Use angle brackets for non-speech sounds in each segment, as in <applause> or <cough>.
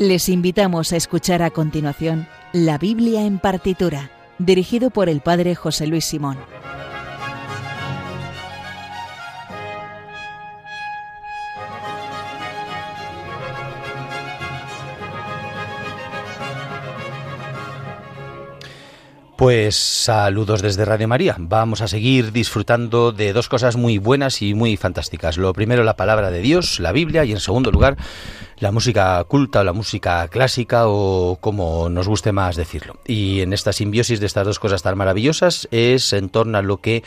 Les invitamos a escuchar a continuación La Biblia en partitura, dirigido por el Padre José Luis Simón. Pues saludos desde Radio María. Vamos a seguir disfrutando de dos cosas muy buenas y muy fantásticas. Lo primero, la palabra de Dios, la Biblia, y en segundo lugar, la música culta o la música clásica o como nos guste más decirlo. Y en esta simbiosis de estas dos cosas tan maravillosas es en torno a lo que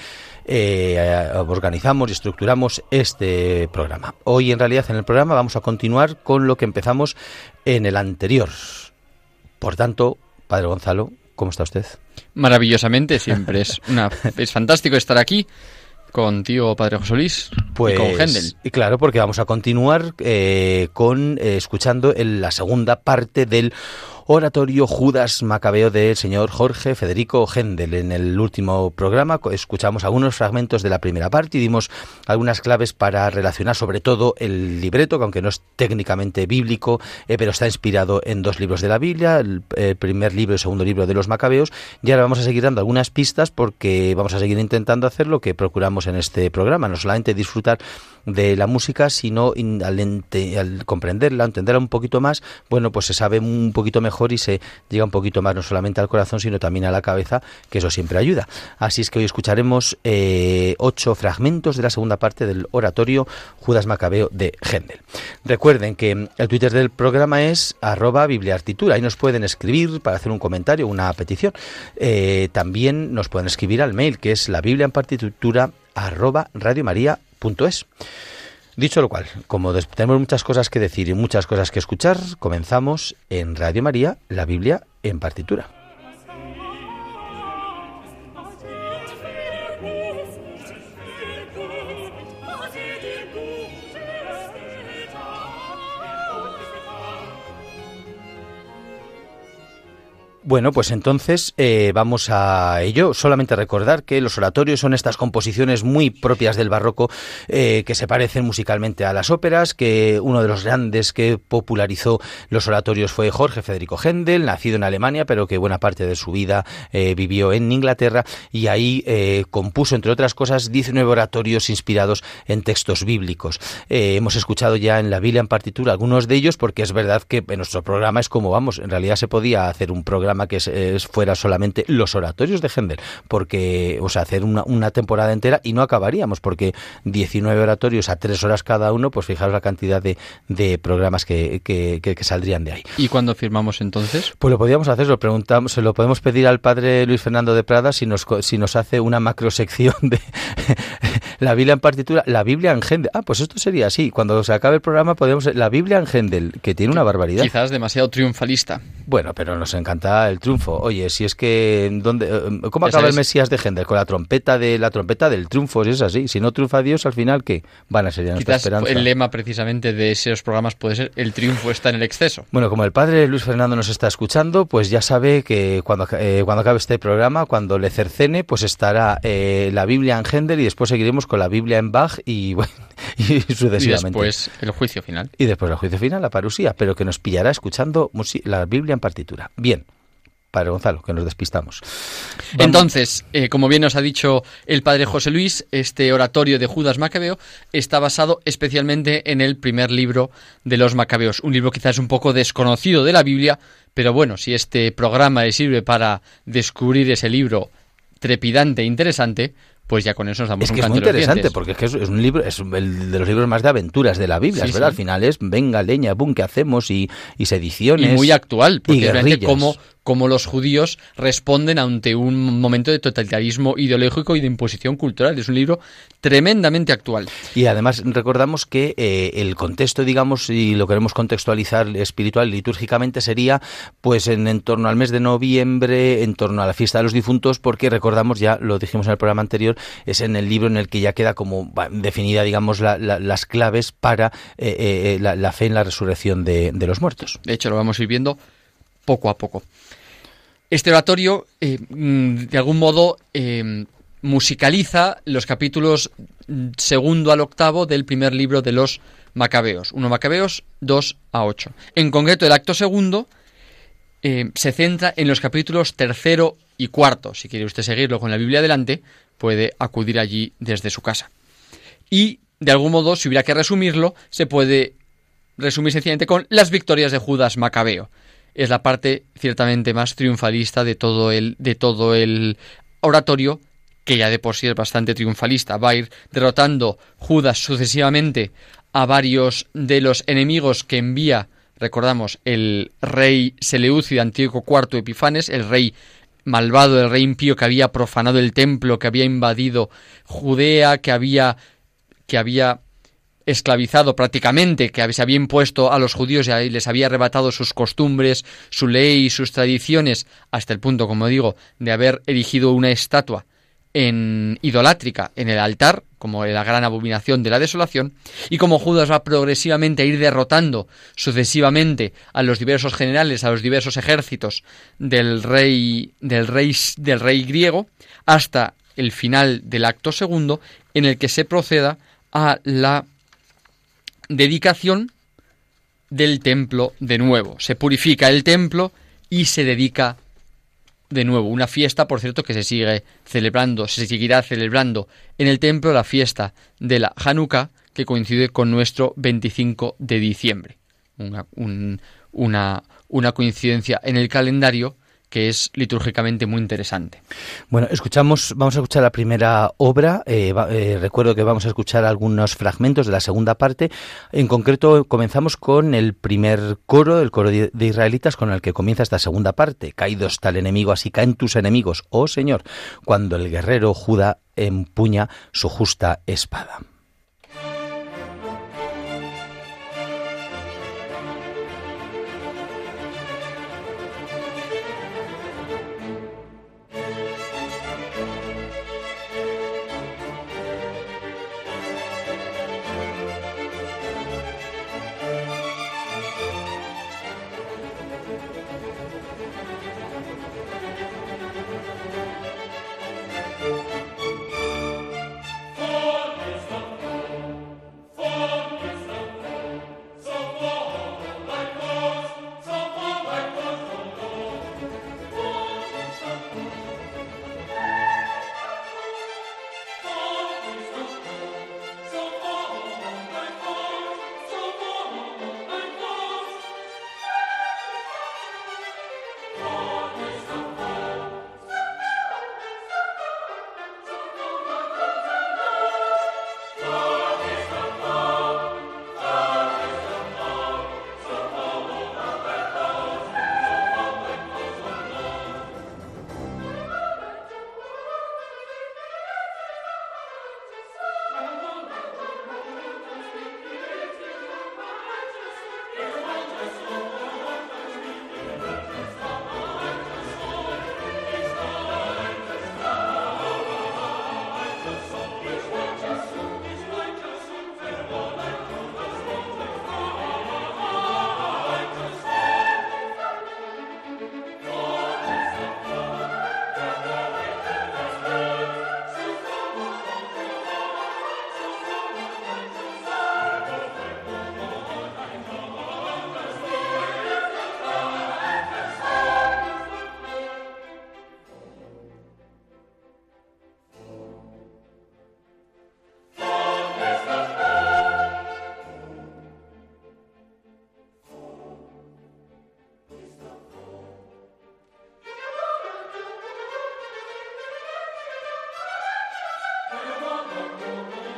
eh, organizamos y estructuramos este programa. Hoy en realidad en el programa vamos a continuar con lo que empezamos en el anterior. Por tanto, Padre Gonzalo, ¿cómo está usted? Maravillosamente, siempre es una <laughs> es fantástico estar aquí contigo, Padre José Luis, pues, y con Händel. Y claro, porque vamos a continuar eh, con eh, escuchando en la segunda parte del oratorio Judas Macabeo del señor Jorge Federico Händel. En el último programa escuchamos algunos fragmentos de la primera parte y dimos algunas claves para relacionar sobre todo el libreto, que aunque no es técnicamente bíblico, eh, pero está inspirado en dos libros de la Biblia, el, el primer libro y el segundo libro de los Macabeos. Y ahora vamos a seguir dando algunas pistas porque vamos a seguir intentando hacer lo que procuramos en este programa, no solamente disfrutar de la música, sino al, ente, al comprenderla, entenderla un poquito más, bueno, pues se sabe un poquito mejor y se llega un poquito más no solamente al corazón, sino también a la cabeza, que eso siempre ayuda. Así es que hoy escucharemos eh, ocho fragmentos de la segunda parte del oratorio Judas Macabeo de Händel. Recuerden que el Twitter del programa es arroba bibliartitura. Ahí nos pueden escribir para hacer un comentario, una petición. Eh, también nos pueden escribir al mail, que es la Biblia en partitura arroba radiomaria.es. Dicho lo cual, como tenemos muchas cosas que decir y muchas cosas que escuchar, comenzamos en Radio María, la Biblia en partitura. Bueno, pues entonces eh, vamos a ello. Solamente recordar que los oratorios son estas composiciones muy propias del barroco eh, que se parecen musicalmente a las óperas, que uno de los grandes que popularizó los oratorios fue Jorge Federico Händel, nacido en Alemania, pero que buena parte de su vida eh, vivió en Inglaterra y ahí compuso, entre otras cosas, 19 oratorios inspirados en textos bíblicos. Hemos escuchado ya en la Biblia en partitura algunos de ellos porque es verdad que en nuestro programa es como vamos, en realidad se podía hacer un programa que es, es fuera solamente los oratorios de Händel, porque, o sea, hacer una, una, temporada entera y no acabaríamos, porque 19 oratorios a tres horas cada uno, pues fijaros la cantidad de, de programas que, que, que, que, saldrían de ahí. ¿Y cuándo firmamos entonces? Pues lo podíamos hacer, lo preguntamos, se lo podemos pedir al padre Luis Fernando de Prada si nos, si nos hace una macrosección de <laughs> la Biblia en partitura, la Biblia en Händel. Ah, pues esto sería así, cuando se acabe el programa podemos, la Biblia en Händel, que tiene una barbaridad. Quizás demasiado triunfalista. Bueno, pero nos encanta el triunfo. Oye, si es que ¿dónde, ¿cómo acaba el Mesías de Händel? Con la trompeta de la trompeta del triunfo, si es así. Si no triunfa Dios, al final qué van a ser ya nuestra esperanza. el lema precisamente de esos programas puede ser el triunfo está en el exceso. Bueno, como el padre Luis Fernando nos está escuchando, pues ya sabe que cuando, eh, cuando acabe este programa, cuando le cercene, pues estará eh, la Biblia en Händel y después seguiremos con la Biblia en Bach y <laughs> bueno, y sucesivamente. Y después el juicio final. Y después el juicio final, la parusía, pero que nos pillará escuchando la Biblia en partitura. Bien. Padre Gonzalo, que nos despistamos. Vamos. Entonces, eh, como bien nos ha dicho el Padre José Luis, este oratorio de Judas Macabeo está basado especialmente en el primer libro de los Macabeos, un libro quizás un poco desconocido de la Biblia, pero bueno, si este programa le sirve para descubrir ese libro trepidante e interesante, pues ya con eso nos damos es que un es muy interesante porque es que es, un libro es el de los libros más de aventuras de la Biblia Sí, verdad sí. al final es venga leña boom qué hacemos y, y sediciones y muy actual, y porque realmente guerrillas. cómo, cómo los judíos responden ante un momento de totalitarismo ideológico y de imposición cultural. Es un libro tremendamente actual. Y además recordamos que eh, el contexto, digamos, y lo queremos contextualizar espiritual, litúrgicamente, sería pues en, en, torno al mes de noviembre, en torno a la fiesta de los difuntos, porque recordamos, ya lo dijimos en el programa anterior, es en el libro en el que ya queda como definida, digamos, la, la, las claves para eh, eh, la, la, fe en la resurrección de, de, los muertos. De hecho, lo vamos a ir viendo poco a poco. Este oratorio, eh, de algún modo, eh, musicaliza los capítulos segundo al octavo del primer libro de los Macabeos. 1 Macabeos 2 a 8. En concreto, el acto segundo eh, se centra en los capítulos tercero y cuarto. Si quiere usted seguirlo con la Biblia adelante, puede acudir allí desde su casa. Y, de algún modo, si hubiera que resumirlo, se puede resumir sencillamente con las victorias de Judas Macabeo. Es la parte ciertamente más triunfalista de todo el, de todo el oratorio, que ya de por sí es bastante triunfalista. Va a ir derrotando Judas sucesivamente a varios de los enemigos que envía, recordamos, el rey Seleucida Antíoco IV Epifanes, el rey malvado, el rey impío que había profanado el templo, que había invadido Judea, que había que había esclavizado prácticamente, que se había impuesto a los judíos y les había arrebatado sus costumbres, su ley y sus tradiciones, hasta el punto, como digo, de haber erigido una estatua en idolátrica en el altar, como la gran abominación de la desolación, y como Judas va progresivamente a ir derrotando sucesivamente a los diversos generales, a los diversos ejércitos del rey del rey del rey griego, hasta el final del acto segundo, en el que se proceda a la dedicación del templo de nuevo. Se purifica el templo y se dedica de nuevo, una fiesta, por cierto, que se sigue celebrando, se seguirá celebrando en el templo la fiesta de la Hanukkah, que coincide con nuestro 25 de diciembre. Una, una, una coincidencia en el calendario que es litúrgicamente muy interesante. Bueno, escuchamos, vamos a escuchar la primera obra. Eh, eh, recuerdo que vamos a escuchar algunos fragmentos de la segunda parte. En concreto, comenzamos con el primer coro, el coro de, israelitas, con el que comienza esta segunda parte. Caídos tal enemigo, así caen tus enemigos, oh Señor, cuando el guerrero Judá empuña su justa espada. Santa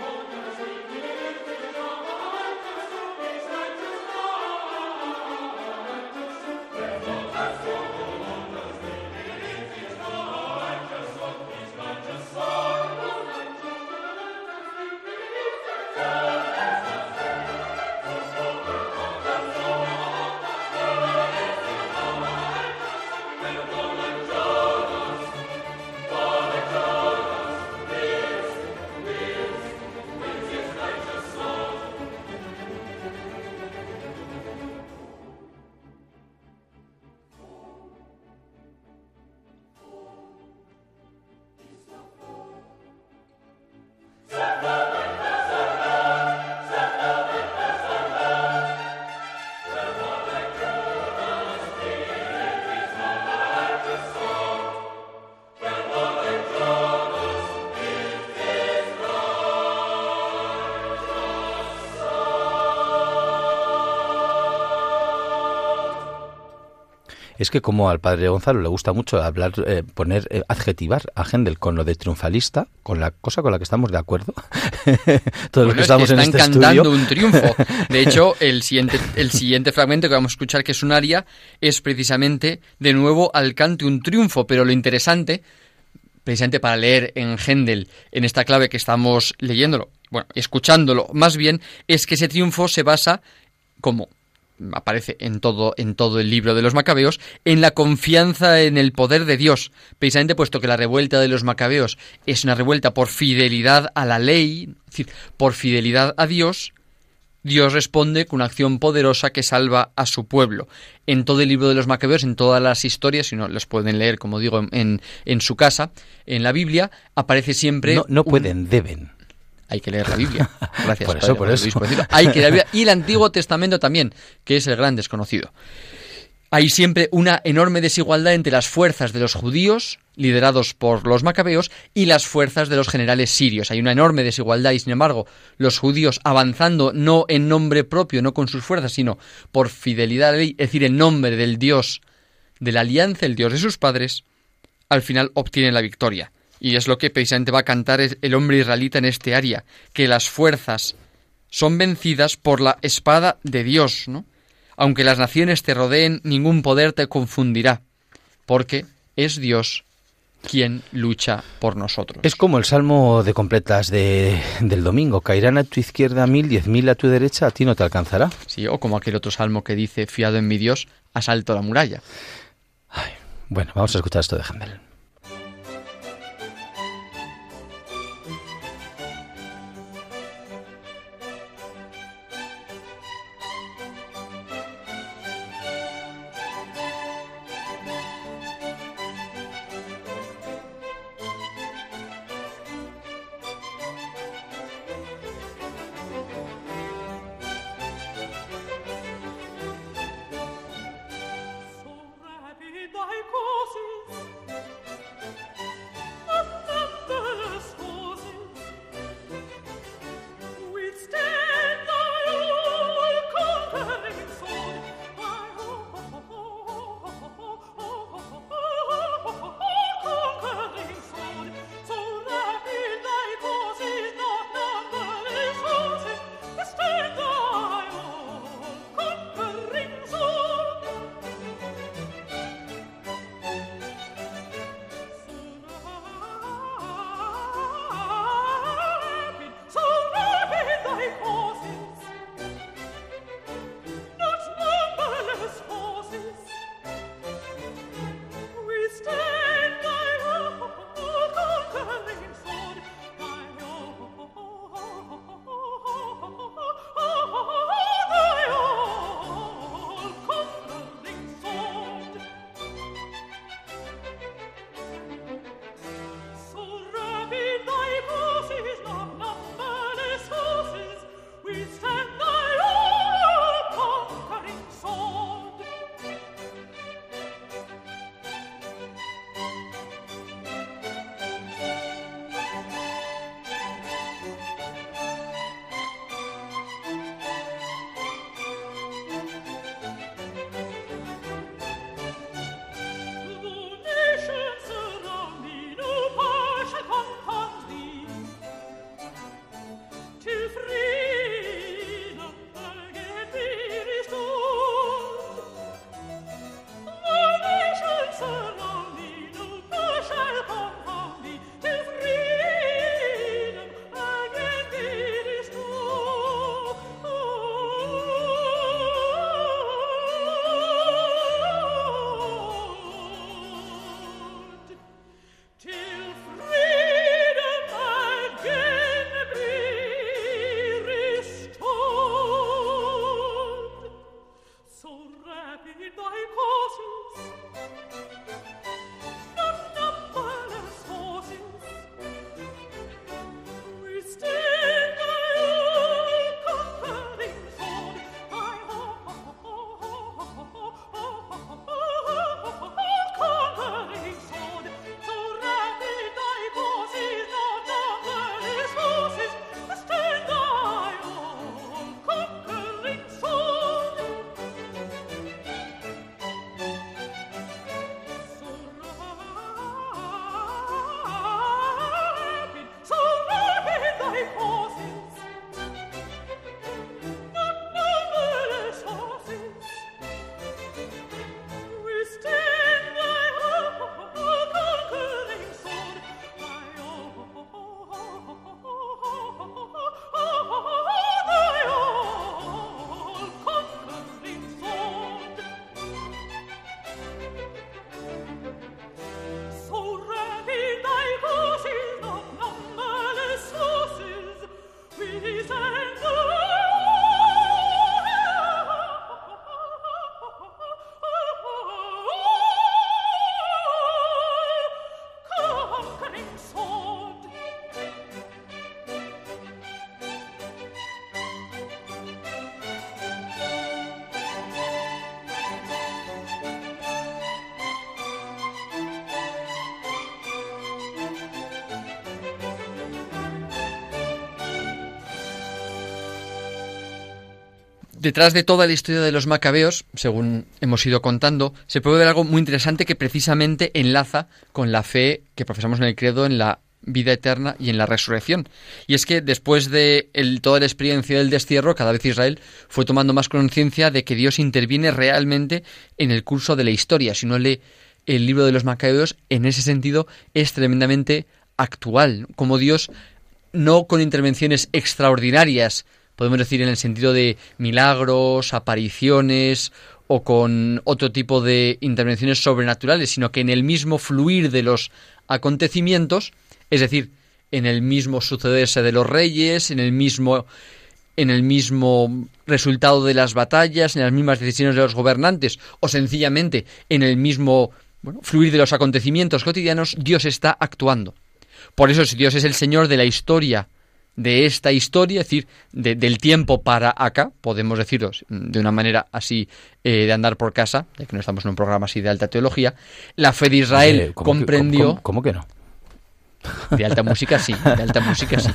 es que como al padre Gonzalo le gusta mucho hablar, eh, poner, eh, adjetivar a Händel con lo de triunfalista, con la cosa con la que estamos de acuerdo, <laughs> todos los que estamos en este estudio. un triunfo. <laughs> De hecho, el siguiente, el siguiente fragmento que vamos a escuchar, que es un aria, es precisamente de nuevo al cante un triunfo, pero lo interesante precisamente para leer en Händel, en esta clave que estamos leyéndolo, bueno, escuchándolo más bien, es que ese triunfo se basa como aparece en todo, en todo el libro de los macabeos, en la confianza en el poder de Dios, precisamente puesto que la revuelta de los macabeos es una revuelta por fidelidad a la ley, es decir, por fidelidad a Dios, Dios responde con una acción poderosa que salva a su pueblo. En todo el libro de los macabeos, en todas las historias, si no las pueden leer, como digo, en, en su casa, en la Biblia, aparece siempre... No, pueden, deben hay que leer la Biblia. <laughs> Gracias. por eso, por eso. <laughs> Hay que leer Y el Antiguo Testamento también, que es el gran desconocido. Hay siempre una enorme desigualdad entre las fuerzas de los judíos, liderados por los macabeos, y las fuerzas de los generales sirios. Hay una enorme desigualdad y, sin embargo, los judíos avanzando no en nombre propio, no con sus fuerzas, sino por fidelidad a la ley, es decir, en nombre del Dios de la alianza, el Dios de sus padres, al final obtienen la victoria. Y es lo que precisamente va a cantar el hombre israelita en este área, que las fuerzas son vencidas por la espada de Dios, ¿no? Aunque las naciones te rodeen, ningún poder te confundirá, porque es Dios quien lucha por nosotros. Es como el salmo de completas de, del domingo, caerán a tu izquierda mil, diez mil a tu derecha, a ti no te alcanzará. Sí, o como aquel otro salmo que dice, fiado en mi Dios, asalto la muralla. bueno, vamos a escuchar esto de Handel. Detrás de toda la historia de los macabeos, según hemos ido contando, se puede ver algo muy interesante que precisamente enlaza con la fe que profesamos en el credo en la vida eterna y en la resurrección. Y es que después de toda la experiencia del destierro, cada vez Israel fue tomando más conciencia de que Dios interviene realmente en el curso de la historia. Si no lee el libro de los macabeos, en ese sentido es tremendamente actual, como Dios no con intervenciones extraordinarias, podemos decir en el sentido de milagros, apariciones o con otro tipo de intervenciones sobrenaturales, sino que en el mismo fluir de los acontecimientos, es decir, en el mismo sucederse de los reyes, en el mismo en el mismo resultado de las batallas, en las mismas decisiones de los gobernantes o sencillamente en el mismo fluir de los acontecimientos cotidianos, Dios está actuando. Por eso, si Dios es el Señor de la historia de esta historia, es decir, del tiempo para acá, podemos decirlo de una manera así eh, de andar por casa, ya que no estamos en un programa así de alta teología, la fe de Israel comprendió... ¿cómo, que no? De alta música sí, de alta música sí.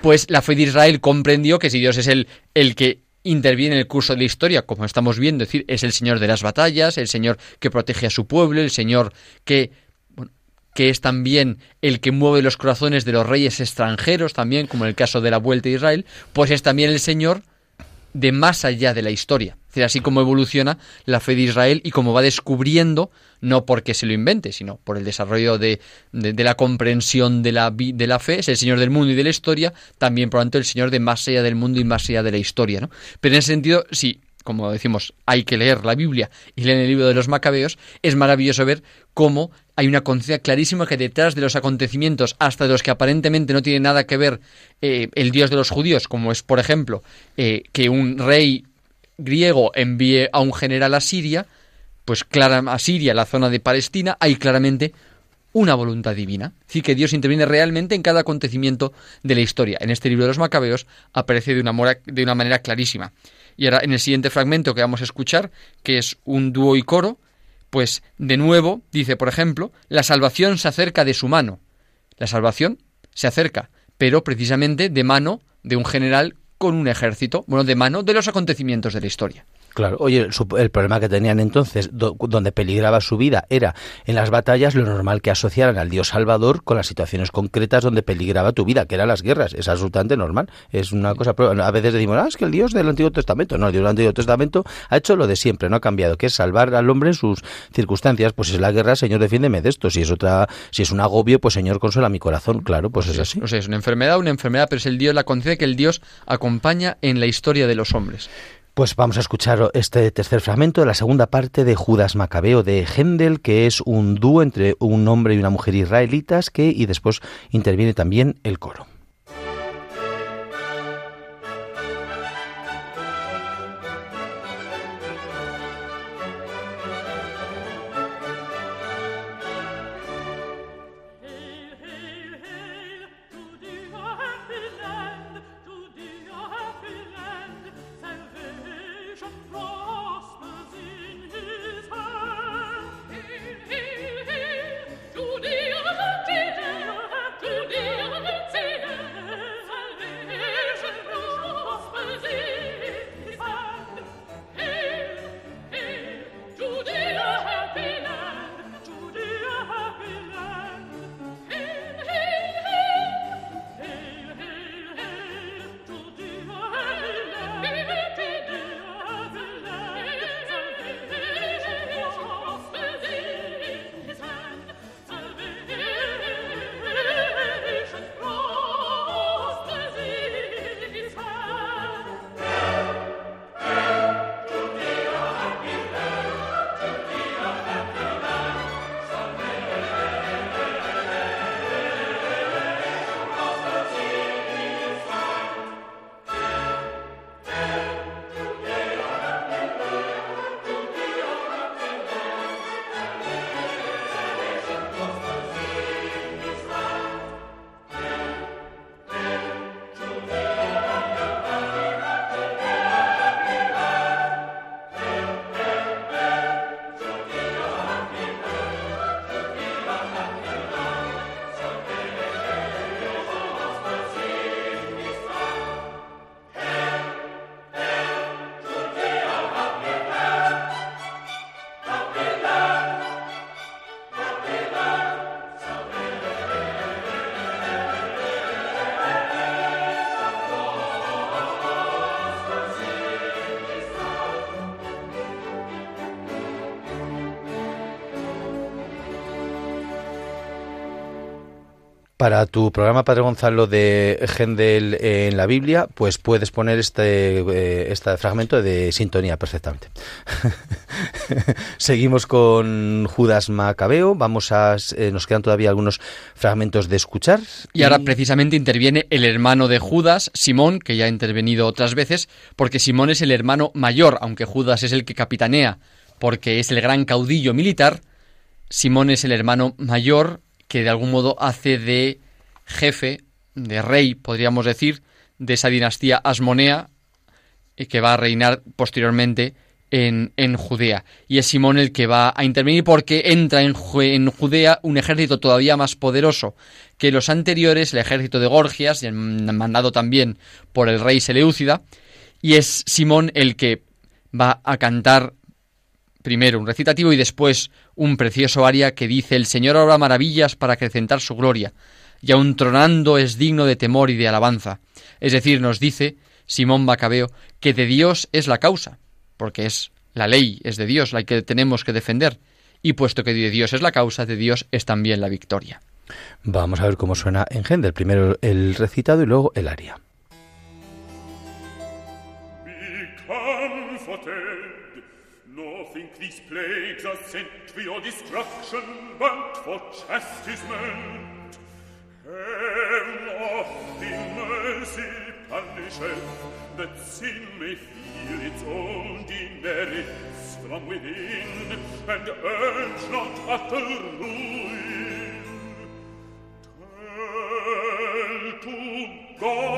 Pues la fe de Israel comprendió que si Dios es el, el que interviene en el curso de la historia, como estamos viendo, es decir, es el Señor de las batallas, el Señor que protege a su pueblo, el Señor que que es también el que mueve los corazones de los reyes extranjeros, también como en el caso de la vuelta a Israel, pues es también el Señor de más allá de la historia. Es decir, así como evoluciona la fe de Israel y como va descubriendo, no porque se lo invente, sino por el desarrollo de, de, la comprensión de la, de la fe, es el Señor del mundo y de la historia, también por lo tanto el Señor de más allá del mundo y más allá de la historia. ¿no? Pero en ese sentido, sí, como decimos, hay que leer la Biblia y leer el libro de los Macabeos, es maravilloso ver cómo hay una conciencia clarísima que detrás de los acontecimientos, hasta de los que aparentemente no tiene nada que ver eh, el Dios de los judíos, como es, por ejemplo, eh, que un rey griego envíe a un general a Siria, pues clara, a Siria, la zona de Palestina, hay claramente una voluntad divina. Decir, que Dios interviene realmente en cada acontecimiento de la historia. En este libro de los Macabeos aparece de una, de una manera clarísima. Y ahora en el siguiente fragmento que vamos a escuchar, que es un dúo y coro, pues de nuevo dice, por ejemplo, la salvación se acerca de su mano. La salvación se acerca, pero precisamente de mano de un general con un ejército, bueno, de mano de los acontecimientos de la historia. Claro, oye, el, problema que tenían entonces, donde peligraba su vida, era en las batallas lo normal que asociaran al Dios Salvador con las situaciones concretas donde peligraba tu vida, que eran las guerras. Es absolutamente normal. Es una cosa. A veces decimos, ah, es que el Dios del Antiguo Testamento. No, el Dios del Antiguo Testamento ha hecho lo de siempre, no ha cambiado, que es salvar al hombre en sus circunstancias. Pues si es la guerra, Señor, defiéndeme de esto. Si es otra, si es un agobio, pues Señor, consuela mi corazón. Claro, pues, es así. O sea, es una enfermedad, una enfermedad, pero es el Dios, la concede que el Dios acompaña en la historia de los hombres. Pues vamos a escuchar este tercer fragmento de la segunda parte de Judas Macabeo de Händel, que es un dúo entre un hombre y una mujer israelitas que y después interviene también el coro. Para tu programa, Padre Gonzalo, de Gendel en la Biblia, pues puedes poner este, eh, este fragmento de sintonía perfectamente. <laughs> Seguimos con Judas Macabeo. Vamos a, eh, nos quedan todavía algunos fragmentos de escuchar. Y... ahora precisamente interviene el hermano de Judas, Simón, que ya ha intervenido otras veces, porque Simón es el hermano mayor, aunque Judas es el que capitanea, porque es el gran caudillo militar. Simón es el hermano mayor que de algún modo hace de jefe, de rey, podríamos decir, de esa dinastía asmonea que va a reinar posteriormente en, en, Judea. Y es Simón el que va a intervenir porque entra en, en, Judea un ejército todavía más poderoso que los anteriores, el ejército de Gorgias, mandado también por el rey Seleucida, y es Simón el que va a cantar primero un recitativo y después un precioso aria que dice El Señor obra maravillas para acrecentar su gloria, y aun tronando es digno de temor y de alabanza. Es decir, nos dice Simón Macabeo que de Dios es la causa, porque es la ley, es de Dios la que tenemos que defender, y puesto que de Dios es la causa, de Dios es también la victoria. Vamos a ver cómo suena en Gendel, primero el recitado y luego el aria. These plagues are sent for your destruction, but for chastisement. Heaven oft in mercy punisheth, that sin may feel its own demerits from within, and urge not utter ruin. Turn to God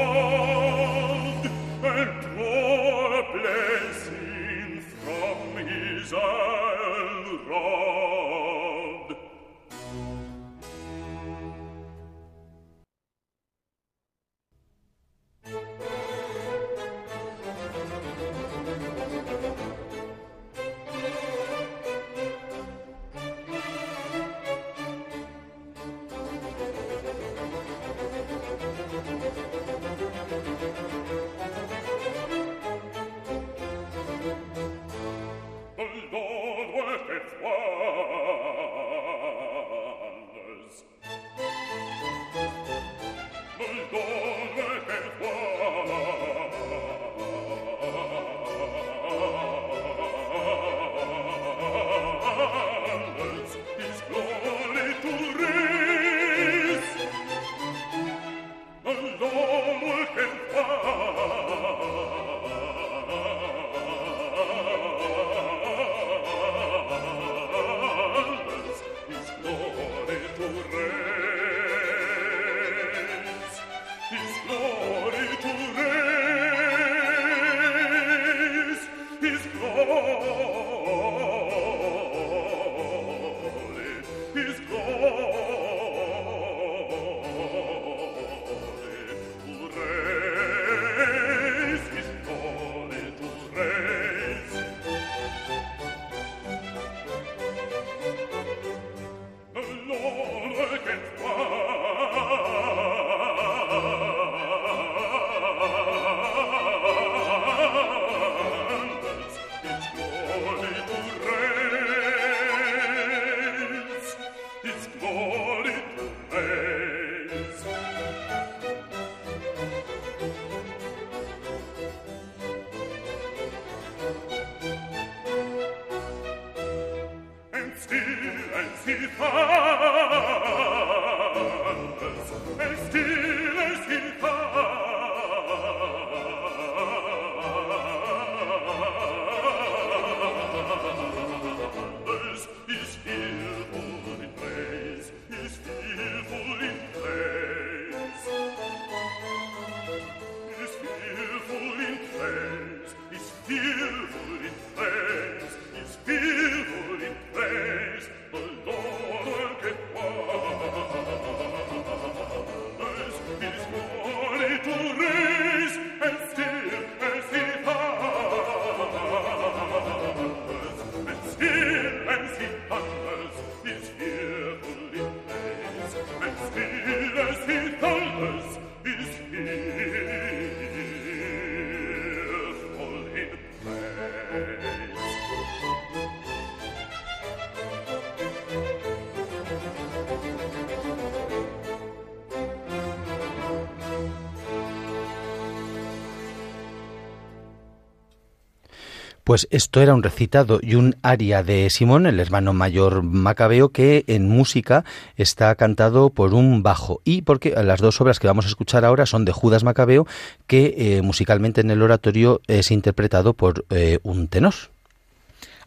Pues esto era un recitado y un aria de Simón, el hermano mayor macabeo, que en música está cantado por un bajo. Y porque las dos obras que vamos a escuchar ahora son de Judas Macabeo, que eh, musicalmente en el oratorio es interpretado por eh, un tenor.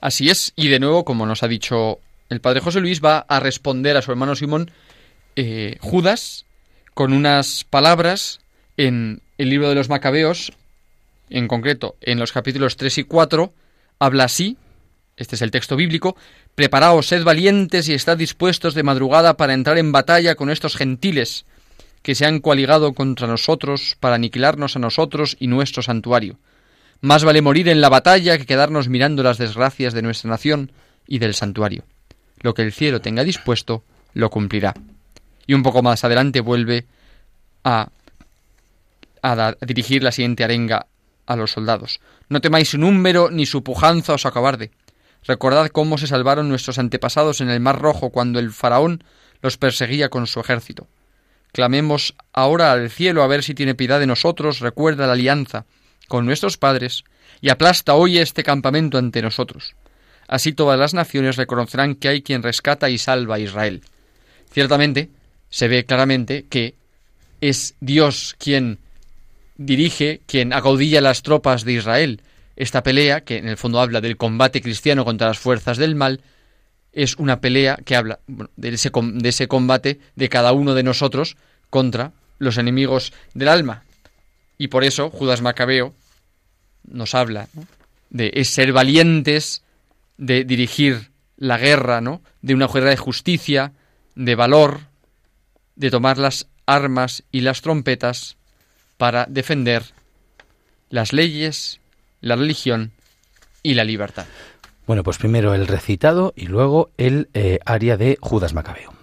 Así es, y de nuevo, como nos ha dicho el padre José Luis, va a responder a su hermano Simón eh, Judas con unas palabras en el libro de los Macabeos, en concreto en los capítulos 3 y 4, habla así, este es el texto bíblico, Preparaos, sed valientes y estad dispuestos de madrugada para entrar en batalla con estos gentiles que se han coaligado contra nosotros para aniquilarnos a nosotros y nuestro santuario. Más vale morir en la batalla que quedarnos mirando las desgracias de nuestra nación y del santuario. Lo que el cielo tenga dispuesto, lo cumplirá. Y un poco más adelante vuelve a, a, dirigir la siguiente arenga a los soldados. No temáis su número ni su pujanza o su acobarde. Recordad cómo se salvaron nuestros antepasados en el Mar Rojo cuando el faraón los perseguía con su ejército. Clamemos ahora al cielo a ver si tiene piedad de nosotros, recuerda la alianza con nuestros padres, y aplasta hoy este campamento ante nosotros. Así todas las naciones reconocerán que hay quien rescata y salva a Israel. Ciertamente, se ve claramente que es Dios quien dirige, quien agaudilla las tropas de Israel. Esta pelea, que en el fondo habla del combate cristiano contra las fuerzas del mal, es una pelea que habla de, ese, de, ese, combate de cada uno de nosotros contra los enemigos del alma. Y por eso Judas Macabeo nos habla de ser valientes, de dirigir la guerra, ¿no? de una guerra de justicia, de valor, de tomar las armas y las trompetas para defender las leyes, la religión y la libertad. Bueno, pues primero el recitado y luego el eh, aria de Judas Macabeo.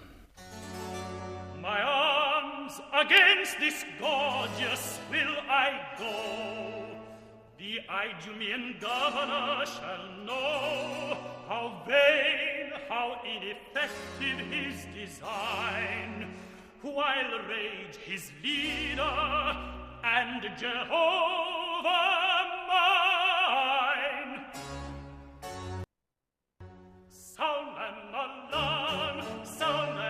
while rage his leader and Jehovah mine. Sound an alarm, sound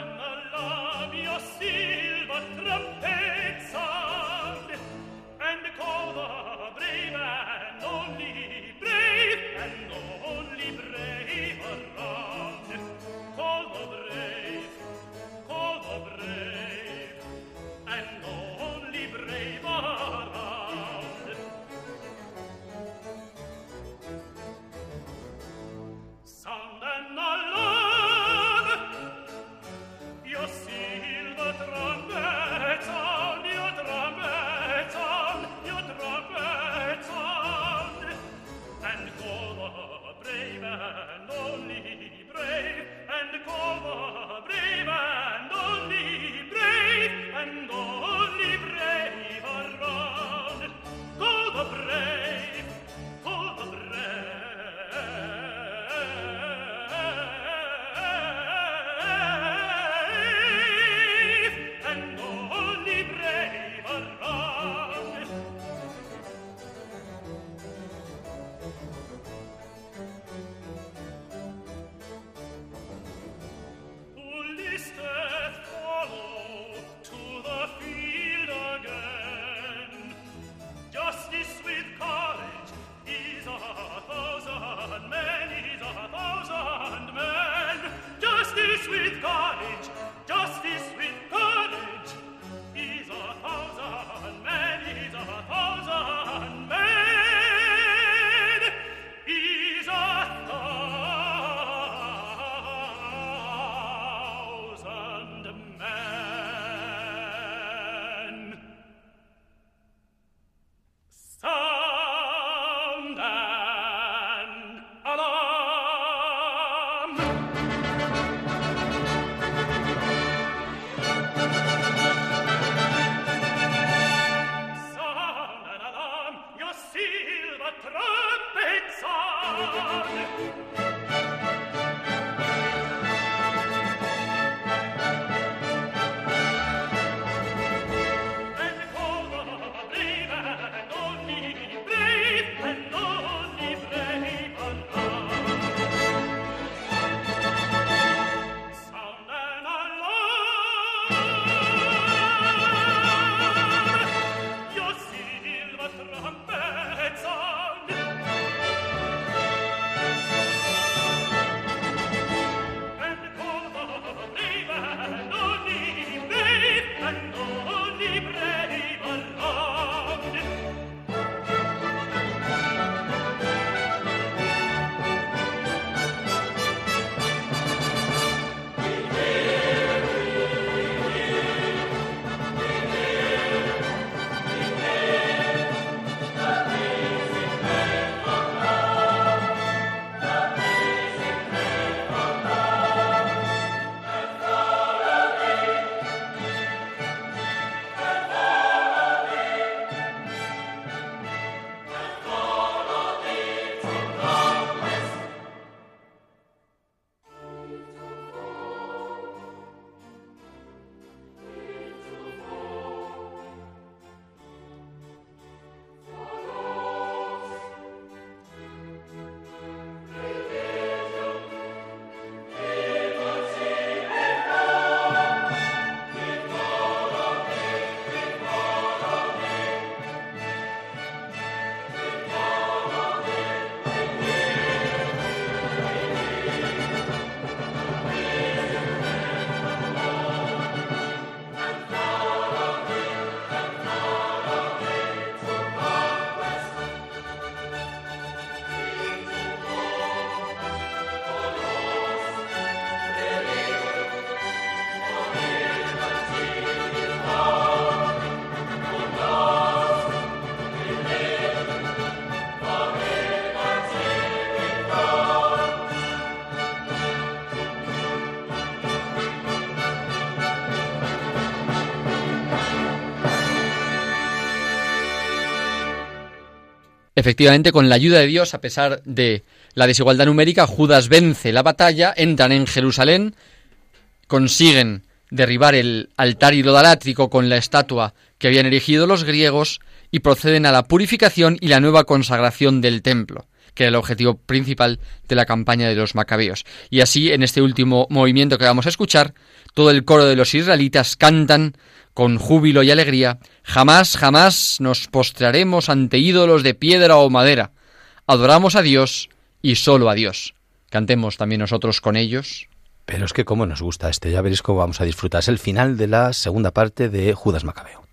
Efectivamente, con la ayuda de Dios, a pesar de la desigualdad numérica, Judas vence la batalla, entran en Jerusalén, consiguen derribar el altar idolátrico con la estatua que habían erigido los griegos y proceden a la purificación y la nueva consagración del templo, que era el objetivo principal de la campaña de los macabeos. Y así, en este último movimiento que vamos a escuchar, todo el coro de los israelitas cantan con júbilo y alegría, jamás, jamás nos postraremos ante ídolos de piedra o madera. Adoramos a Dios y solo a Dios. Cantemos también nosotros con ellos. Pero es que cómo nos gusta este, ya veréis cómo vamos a disfrutar. Es el final de la segunda parte de Judas Macabeo.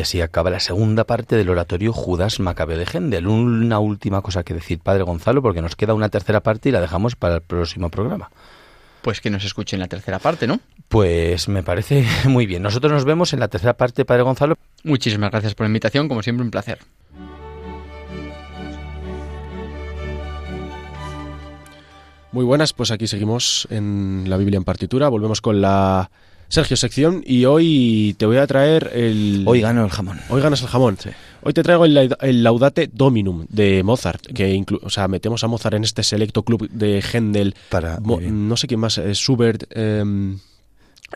Y así acaba la segunda parte del oratorio Judas Macabeo de Gendel. Una última cosa que decir, Padre Gonzalo, porque nos queda una tercera parte y la dejamos para el próximo programa. Pues que nos escuchen la tercera parte, ¿no? Pues me parece <laughs> muy bien. Nosotros nos vemos en la tercera parte, Padre Gonzalo. Muchísimas gracias por la invitación, como siempre un placer. Muy buenas, pues aquí seguimos en la Biblia en partitura. Volvemos con la Sergio sección y hoy te voy a traer el... Hoy gano el jamón. Hoy ganas el jamón. Hoy te traigo el, Laudate Dominum de Mozart, que o sea, metemos a Mozart en este selecto club de Händel. Para, no sé quién más, es Schubert... Em,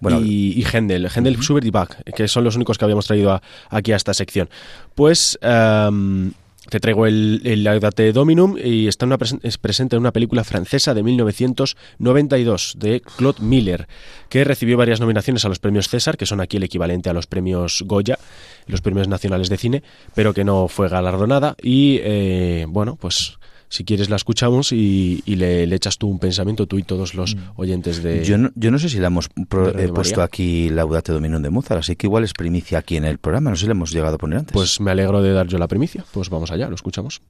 bueno, y, y Händel, Händel, Schubert y Bach, que son los únicos que habíamos traído aquí a esta sección. Pues em, te traigo el, el Dominum y está es presente en una película francesa de 1992 de Claude Miller, que recibió varias nominaciones a los premios César, que son aquí el equivalente a los premios Goya, los premios nacionales de cine, pero que no fue galardonada. Y eh, bueno, pues si quieres la escuchamos y, le, echas tú un pensamiento, tú y todos los mm. oyentes de... Yo no, yo no sé si la hemos eh, puesto aquí Laudate Dominum de Mozart, así que igual es primicia aquí en el programa, no sé si la hemos llegado a poner antes. Pues me alegro de dar yo la primicia, pues vamos allá, lo escuchamos.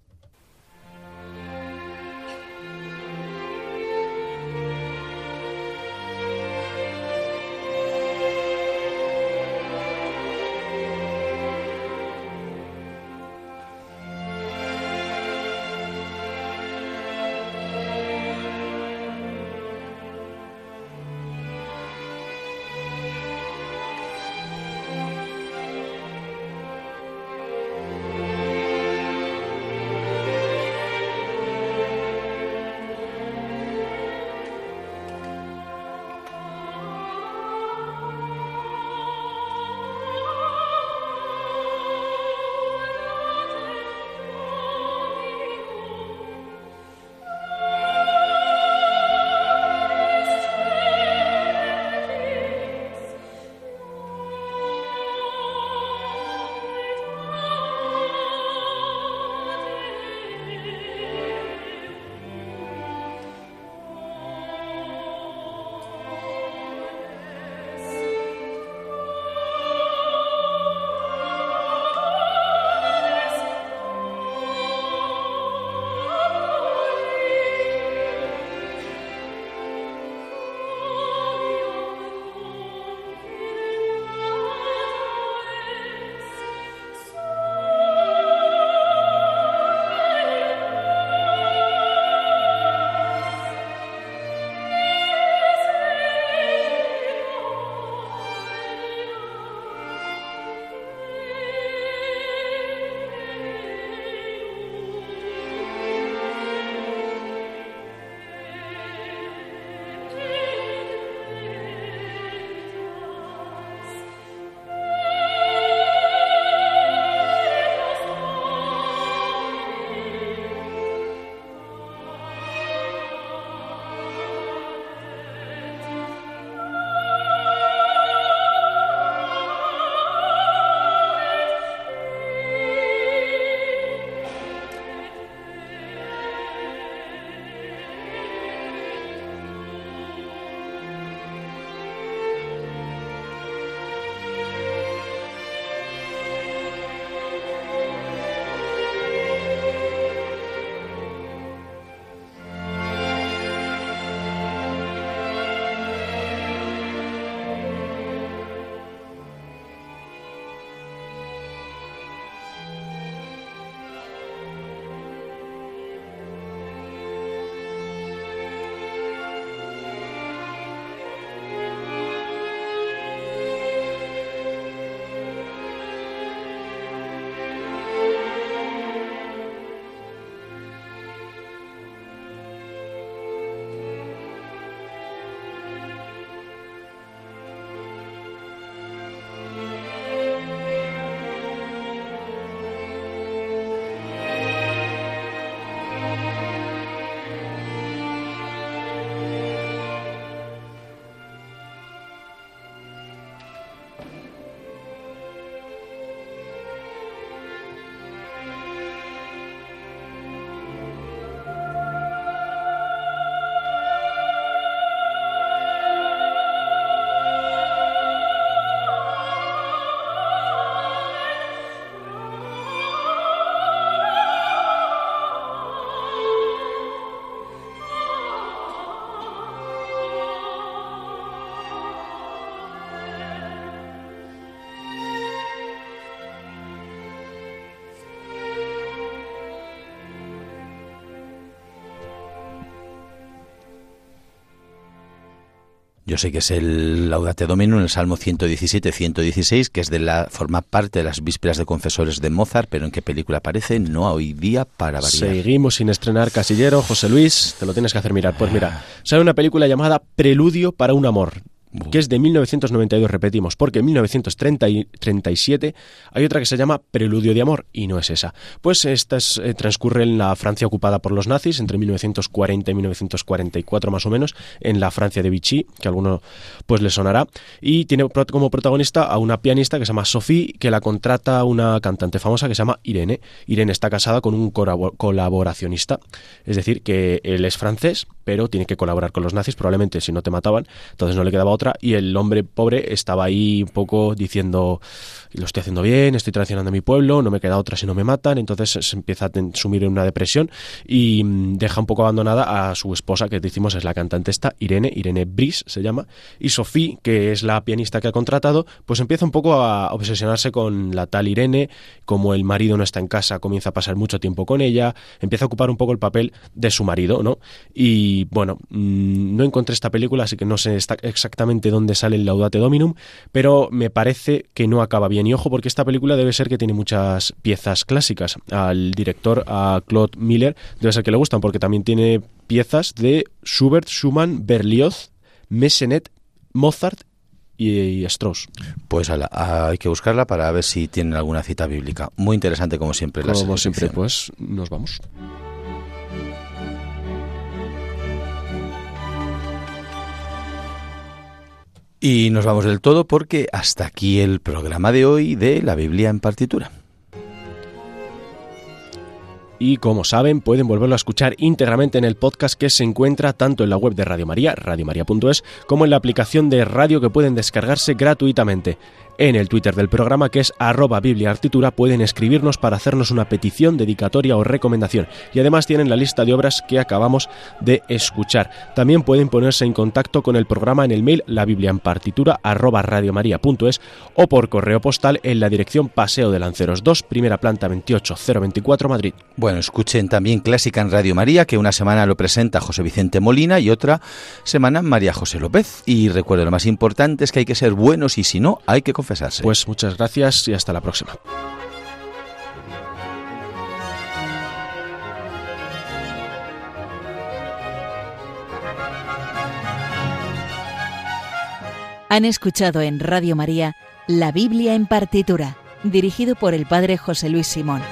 Yo sé que es el Laudate Domino en el Salmo 117-116, que es de la forma parte de las vísperas de confesores de Mozart, pero en qué película aparece, no hoy día para variar. Seguimos sin estrenar Casillero, José Luis, te lo tienes que hacer mirar. Pues mira, ah. sale una película llamada Preludio para un amor, que es de 1992, repetimos, porque en 1937 hay otra que se llama Preludio de Amor, y no es esa. Pues esta eh, transcurre en la Francia ocupada por los nazis, entre 1940 y 1944 más o menos, en la Francia de Vichy, que a alguno pues le sonará, y tiene como protagonista a una pianista que se llama Sophie, que la contrata una cantante famosa que se llama Irene. Irene está casada con un colaboracionista, es decir, que él es francés, pero tiene que colaborar con los nazis, probablemente si no te mataban, entonces no le quedaba otra, y el hombre pobre estaba ahí un poco diciendo, lo estoy haciendo bien, estoy traicionando a mi pueblo, no me queda otra si no me matan, entonces se empieza a sumir en una depresión y mm, deja un poco abandonada a su esposa, que decimos es la cantante esta, Irene, Irene Brice se llama, y Sophie, que es la pianista que ha contratado, pues empieza un poco a obsesionarse con la tal Irene, como el marido no está en casa, comienza a pasar mucho tiempo con ella, empieza a ocupar un poco el papel de su marido, ¿no? Y bueno, mm, no encontré esta película, así que no sé exactamente dónde sale el Laudate Dominum, pero me parece que no acaba bien. Y ojo, porque esta película debe ser que tiene muchas piezas clásicas. Al director, a Claude Miller, debe ser que le gustan, porque también tiene piezas de Schubert, Schumann, Berlioz, Messenet, Mozart y, Strauss. Pues hay que buscarla para ver si tienen alguna cita bíblica. Muy interesante como siempre. Como siempre, pues nos vamos. Y nos vamos del todo porque hasta aquí el programa de hoy de la Biblia en partitura. Y como saben, pueden volverlo a escuchar íntegramente en el podcast que se encuentra tanto en la web de Radio María, radiomaria.es, como en la aplicación de radio que pueden descargarse gratuitamente. En el Twitter del programa, que es arroba bibliaartitura, pueden escribirnos para hacernos una petición, dedicatoria o recomendación. Y además tienen la lista de obras que acabamos de escuchar. También pueden ponerse en contacto con el programa en el mail la arroba o por correo postal en la dirección Paseo de Lanceros 2, primera planta 28024 Madrid. Bueno, escuchen también Clásica en Radio María, que una semana lo presenta José Vicente Molina y otra semana María José López. Y recuerden, lo más importante es que hay que ser buenos y si no, hay que pues muchas gracias y hasta la próxima. Han escuchado en Radio María La Biblia en partitura, dirigido por el Padre José Luis Simón.